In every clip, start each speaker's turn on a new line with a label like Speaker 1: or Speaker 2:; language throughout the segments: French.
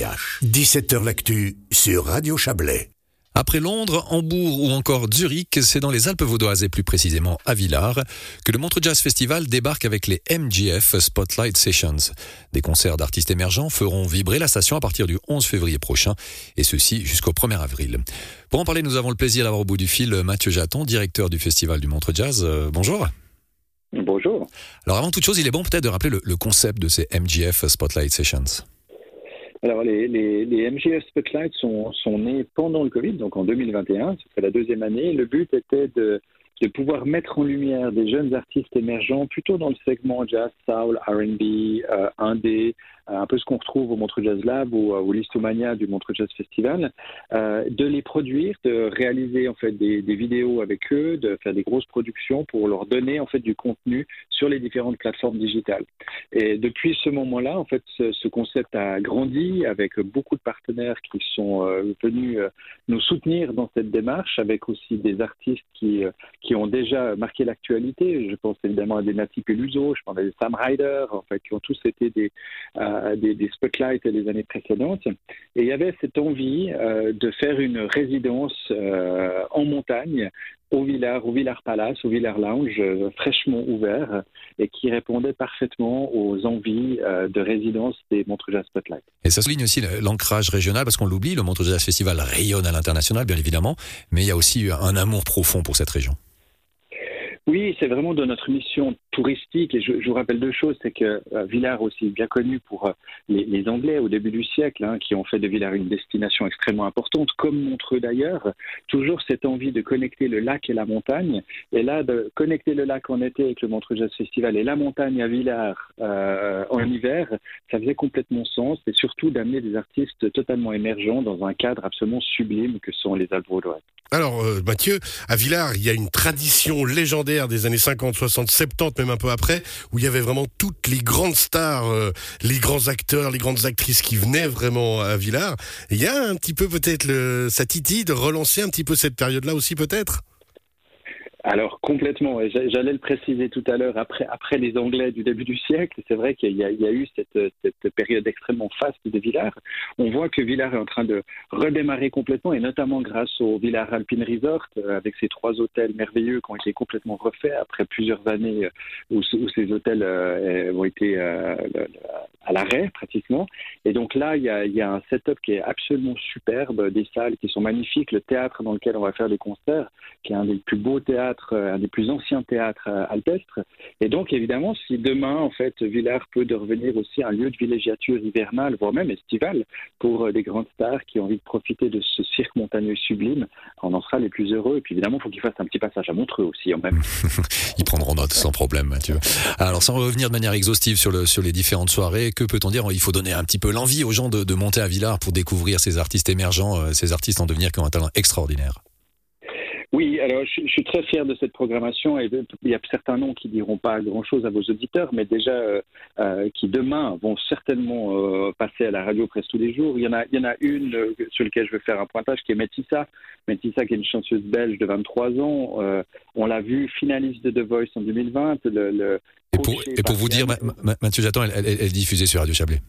Speaker 1: 17h L'actu sur Radio Chablais.
Speaker 2: Après Londres, Hambourg ou encore Zurich, c'est dans les Alpes vaudoises et plus précisément à Villars que le Montreux Jazz Festival débarque avec les MGF Spotlight Sessions. Des concerts d'artistes émergents feront vibrer la station à partir du 11 février prochain et ceci jusqu'au 1er avril. Pour en parler, nous avons le plaisir d'avoir au bout du fil Mathieu Jaton, directeur du Festival du Montreux Jazz. Euh, bonjour.
Speaker 3: Bonjour.
Speaker 2: Alors avant toute chose, il est bon peut-être de rappeler le, le concept de ces MGF Spotlight Sessions.
Speaker 3: Alors, les, les, les MGF Spotlight sont, sont, nés pendant le Covid, donc en 2021, c'est la deuxième année. Le but était de, de, pouvoir mettre en lumière des jeunes artistes émergents, plutôt dans le segment jazz, soul, R&B, euh, indé, un peu ce qu'on retrouve au Montreux Jazz Lab ou au Listomania du Montreux Jazz Festival, euh, de les produire, de réaliser en fait des, vidéos avec eux, de faire des grosses productions pour leur donner en fait du contenu sur les différentes plateformes digitales. Et depuis ce moment-là, en fait, ce, ce, concept a grandi avec beaucoup de partenaires qui sont euh, venus euh, nous soutenir dans cette démarche, avec aussi des artistes qui, euh, qui ont déjà marqué l'actualité. Je pense évidemment à des Nati Peluso, je pense à des Sam Ryder, en fait, qui ont tous été des euh, des, des, spotlights les années précédentes. Et il y avait cette envie euh, de faire une résidence euh, en montagne au Villard, au Villard Palace, au Villard Lounge, euh, fraîchement ouvert et qui répondait parfaitement aux envies de résidence des Montreux Spotlight.
Speaker 2: Et ça souligne aussi l'ancrage régional parce qu'on l'oublie, le Montreux Festival rayonne à l'international, bien évidemment, mais il y a aussi un amour profond pour cette région.
Speaker 3: Oui, c'est vraiment de notre mission touristique. Et je, vous rappelle deux choses, c'est que euh, Villars aussi bien connu pour euh, les, Anglais au début du siècle, hein, qui ont fait de Villars une destination extrêmement importante, comme Montreux d'ailleurs. Toujours cette envie de connecter le lac et la montagne. Et là, de connecter le lac en été avec le Montreux Jazz Festival et la montagne à Villars euh, en hiver, ça faisait complètement sens. Et surtout d'amener des artistes totalement émergents dans un cadre absolument sublime que sont les Alpes.
Speaker 1: Alors, Mathieu, à Villars, il y a une tradition légendaire des années 50, 60, 70, même un peu après, où il y avait vraiment toutes les grandes stars, euh, les grands acteurs, les grandes actrices qui venaient vraiment à Villars. Il y a un petit peu peut-être ça titille de relancer un petit peu cette période-là aussi, peut-être?
Speaker 3: Alors complètement, j'allais le préciser tout à l'heure, après, après les Anglais du début du siècle, c'est vrai qu'il y, y, a eu cette, cette, période extrêmement faste de Villars. On voit que Villars est en train de redémarrer complètement, et notamment grâce au Villars Alpine Resort, euh, avec ces trois hôtels merveilleux qui ont été complètement refaits après plusieurs années euh, où, où ces hôtels euh, ont été euh, à l'arrêt pratiquement. Et donc là, il y, a, il y a un setup qui est absolument superbe, des salles qui sont magnifiques, le théâtre dans lequel on va faire des concerts, qui est un des plus beaux théâtres euh, un des plus anciens théâtres euh, alpestres. Et donc, évidemment, si demain, en fait, Villars peut devenir aussi un lieu de villégiature hivernale, voire même estivale, pour euh, des grandes stars qui ont envie de profiter de ce cirque montagneux sublime, on en sera les plus heureux. Et puis, évidemment, il faut qu'ils fassent un petit passage à Montreux aussi, en même.
Speaker 2: Ils prendront note sans problème, Mathieu. Alors, sans revenir de manière exhaustive sur, le, sur les différentes soirées, que peut-on dire Il faut donner un petit peu l'envie aux gens de, monter à Villars pour découvrir ces artistes émergents, ces artistes en devenir qui ont un talent extraordinaire.
Speaker 3: Oui, alors je, je, suis très fier de cette programmation et il y a certains noms qui diront pas grand-chose à vos auditeurs, mais déjà euh, euh, qui demain vont certainement euh, passer à la radio presque tous les jours. Il y en a, il y en a une sur laquelle je veux faire un pointage qui est Métissa. Métissa qui est une chanteuse belge de 23 ans. On l'a vu finaliste de The Voice en 2020. Le, le
Speaker 2: et pour, et pour vous dire, Mathieu Jaton, elle, elle, elle diffusait sur Radio Chablais.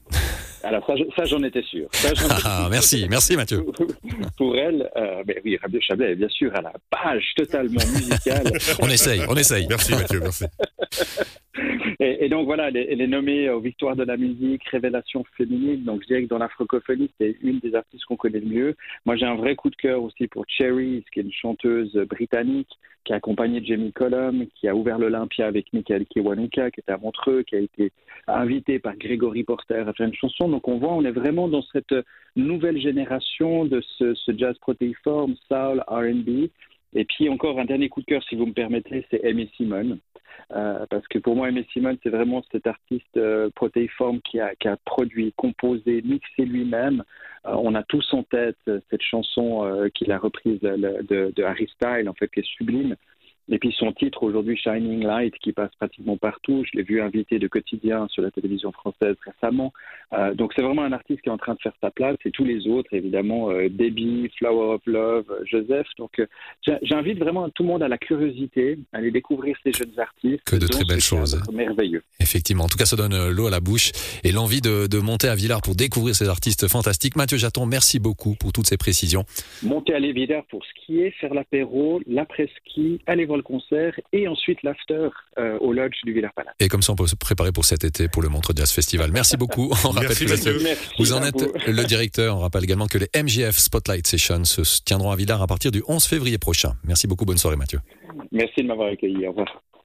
Speaker 3: Alors ça, ça j'en étais sûr. Ça,
Speaker 2: ah, merci, merci Mathieu.
Speaker 3: Pour elle, euh, oui, Radio Chablais, bien sûr, à la page totalement musicale.
Speaker 2: on essaye, on essaye.
Speaker 1: Merci Mathieu, merci.
Speaker 3: Et, donc voilà, elle est, nommée aux Victoires de la musique, révélation féminine. Donc je dirais que dans la francophonie, c'est une des artistes qu'on connaît le mieux. Moi, j'ai un vrai coup de cœur aussi pour Cherries, qui est une chanteuse britannique qui a accompagné Jamie Cullum, qui a ouvert l'Olympia avec Michael Kiwanuka, qui était à Montreux, qui a été invité par Gregory Porter à faire une chanson. Donc on voit, on est vraiment dans cette nouvelle génération de ce, jazz protéiforme, soul, R&B. Et puis encore un dernier coup de cœur, si vous me permettez, c'est Amy Simon. Euh, parce que pour moi, Aimé Simon, c'est vraiment cet artiste euh, protéiforme qui a, qui a, produit, composé, mixé lui-même. Euh, on a tous en tête cette chanson qu'il a reprise de, de, Harry Style, en fait, qui est sublime. Et puis son titre aujourd'hui, Shining Light, qui passe pratiquement partout. Je l'ai vu invité de quotidien sur la télévision française récemment. Euh, donc c'est vraiment un artiste qui est en train de faire sa place. Et tous les autres, évidemment, euh, Debbie, Flower of Love, Joseph. Donc euh, j'invite vraiment tout le monde à la curiosité, à aller découvrir ces jeunes artistes.
Speaker 2: Que de très belles choses.
Speaker 3: Merveilleux.
Speaker 2: Effectivement. En tout cas, ça donne l'eau à la bouche et l'envie de, de, monter à Villars pour découvrir ces artistes fantastiques. Mathieu Jaton, merci beaucoup pour toutes ces précisions.
Speaker 3: Monter à Villars pour skier, faire l'apéro, l'après-ski, aller voir le concert et ensuite l'after euh, au lodge du Villars Palace.
Speaker 2: Et comme ça, on peut se préparer pour cet été, pour le Montreux Jazz Festival. Merci beaucoup. On rappelle
Speaker 1: Merci,
Speaker 2: que vous en êtes le directeur. On rappelle également que les MGF Spotlight Sessions se tiendront à Villars à partir du 11 février prochain. Merci beaucoup. Bonne soirée, Mathieu.
Speaker 3: Merci de m'avoir accueilli. Au revoir.